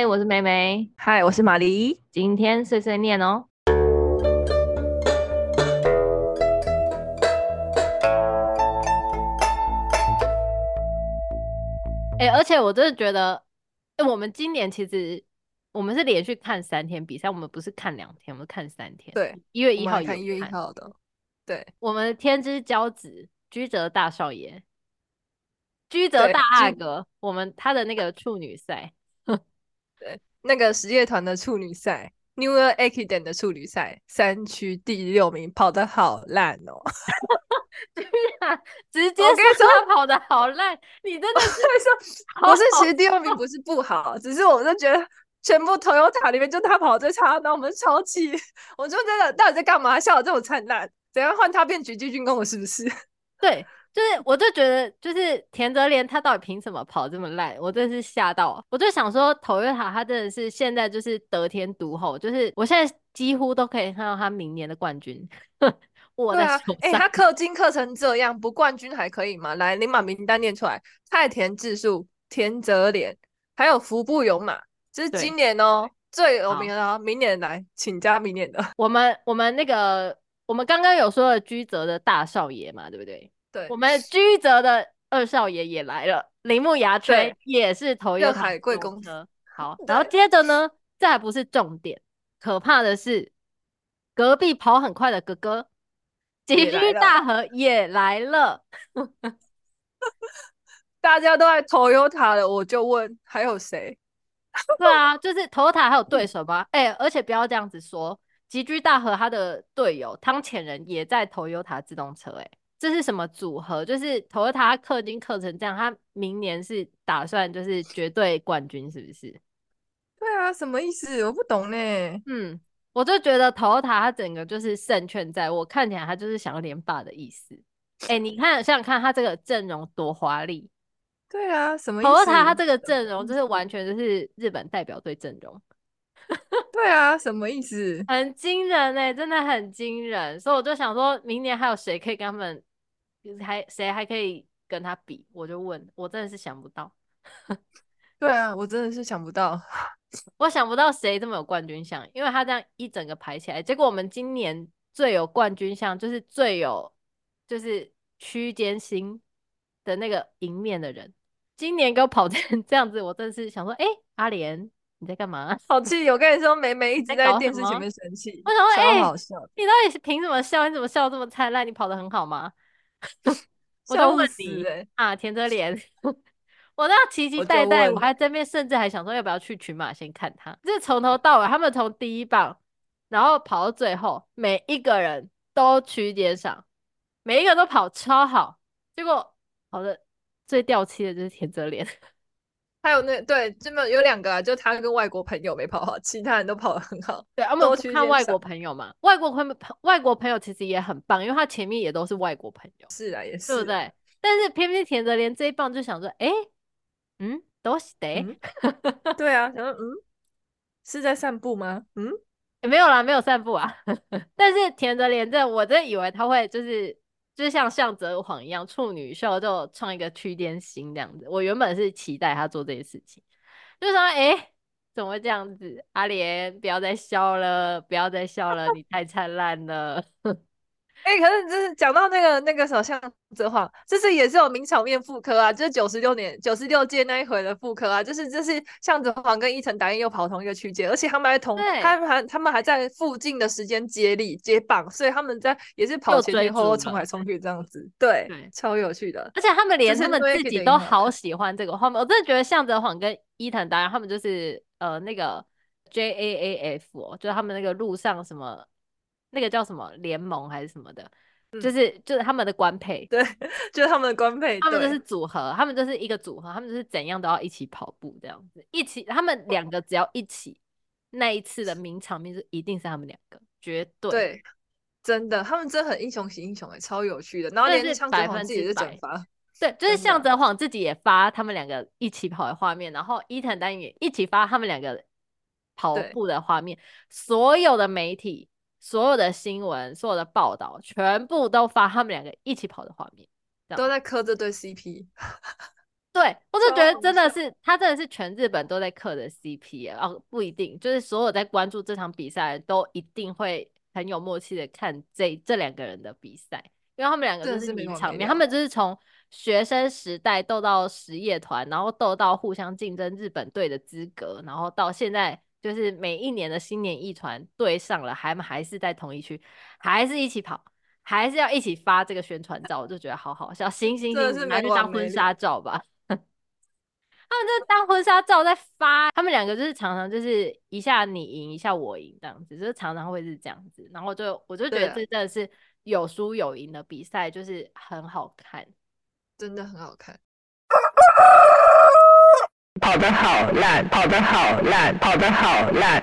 嗨，我是梅梅。嗨，我是玛丽。今天碎碎念哦。哎、欸，而且我真的觉得，哎、欸，我们今年其实我们是连续看三天比赛，我们不是看两天，我们看三天。对，一月一号看一月一号的。对，我们天之骄子居泽大少爷，居泽大阿哥，我们他的那个处女赛。对，那个实业团的处女赛，New Year Ekiden 的处女赛，三区第六名，跑得好烂哦！居然直接说他跑得好烂，你真的是会说，不是其实第六名不是不好，只是我就觉得全部 Toyota 里面就他跑最差，然后我们超气，我就真的到底在干嘛？笑得这么灿烂，怎样换他变狙击军工了是不是？对。就是，我就觉得，就是田泽廉他到底凭什么跑这么烂？我真的是吓到，我就想说，Toyota 他真的是现在就是得天独厚，就是我现在几乎都可以看到他明年的冠军。我的手上。哎、啊欸，他氪金氪成这样，不冠军还可以吗？来，你把名单念出来：太田智树、田泽廉，还有服部勇马，这是今年哦、喔、最有名的。明年来，请加明年的。我们我们那个我们刚刚有说了居泽的大少爷嘛，对不对？对，我们居泽的二少爷也来了，铃木牙吹也是头一台贵公车。好，然后接着呢，这还不是重点，可怕的是隔壁跑很快的哥哥吉居大和也来了。大家都在 Toyota 了，我就问还有谁？对啊，就是 Toyota 还有对手吗？哎、欸，而且不要这样子说，吉居大和他的队友汤浅人也在 Toyota 自动车、欸，哎。这是什么组合？就是 Toyota 氪金氪成这样，他明年是打算就是绝对冠军，是不是？对啊，什么意思？我不懂呢。嗯，我就觉得 Toyota 他整个就是胜券在握，看起来他就是想要连霸的意思。哎、欸，你看，想想看他这个阵容多华丽。对啊，什么意思？Toyota 他这个阵容就是完全就是日本代表队阵容。对啊，什么意思？很惊人哎，真的很惊人。所以我就想说，明年还有谁可以跟他们？还谁还可以跟他比？我就问，我真的是想不到。对啊，我真的是想不到，我想不到谁这么有冠军相，因为他这样一整个排起来，结果我们今年最有冠军相，就是最有就是区间新的那个赢面的人，今年给我跑成 这样子，我真的是想说，哎、欸，阿莲你在干嘛？好气！我跟你说，梅梅一直在电视前面生气。我想说，哎、欸，你到底是凭什么笑？你怎么笑这么灿烂？你跑得很好吗？我都问你啊，田泽莲，我都要期期待待，我还这边甚至还想说要不要去群马先看他，就是从头到尾，他们从第一棒，然后跑到最后，每一个人都区间赏，每一个都跑超好，结果跑的最掉漆的就是田泽廉。还有那对，这么有两个啊，就他跟外国朋友没跑好，其他人都跑得很好。对，我们看外国朋友嘛，外国朋友外国朋友其实也很棒，因为他前面也都是外国朋友。是啊，也是，对不对？但是偏偏田泽连这一棒就想说，哎，嗯，都是得，对啊，想说嗯，是在散步吗？嗯，也没有啦，没有散步啊。但是田泽连这，我真的以为他会就是。就是像向泽晃一样，处女秀就创一个区间心这样子。我原本是期待他做这些事情，就说：“哎、怎么会这样子？阿莲，不要再笑了，不要再笑了，你太灿烂了。”哎、欸，可是就是讲到那个那个什么向泽晃，就是也是有名场面复刻啊，就是九十六年九十六届那一回的复刻啊，就是就是向泽晃跟伊藤达彦又跑同一个区间，而且他们还同他们还他们还在附近的时间接力接棒，所以他们在也是跑前前后后冲来冲去这样子，对，对，超有趣的。而且他们连他们自己都好喜欢这个画面，我真的觉得向泽晃跟伊藤达彦他们就是呃那个 J A A F，哦，就是他们那个路上什么。那个叫什么联盟还是什么的，嗯、就是就是他们的官配，对，就是他们的官配，他们就是组合，他们就是一个组合，他们就是怎样都要一起跑步这样子，一起，他们两个只要一起，那一次的名场面是一定是他们两个，绝对，对，真的，他们真的很英雄惜英雄哎，超有趣的，然后连向泽晃自己也是转发，对，就是向泽晃自己也发他们两个一起跑的画面，然后伊藤丹也一起发他们两个跑步的画面，所有的媒体。所有的新闻、所有的报道，全部都发他们两个一起跑的画面，都在磕这对 CP。对，我就觉得真的是他真的是全日本都在磕的 CP 啊，哦，不一定，就是所有在关注这场比赛都一定会很有默契的看这这两个人的比赛，因为他们两个就是名场面，他们就是从学生时代斗到实业团，然后斗到互相竞争日本队的资格，然后到现在就是每一年的新年一团对上了，还还是在同一区，还是一起跑。还是要一起发这个宣传照，我就觉得好好笑。行行行，拿去当婚纱照吧。他们这当婚纱照在发，他们两个就是常常就是一下你赢一下我赢这样子，就是常常会是这样子。然后就我就觉得这真的是有输有赢的比赛，就是很好看，真的很好看。跑得好烂，跑得好烂，跑得好烂。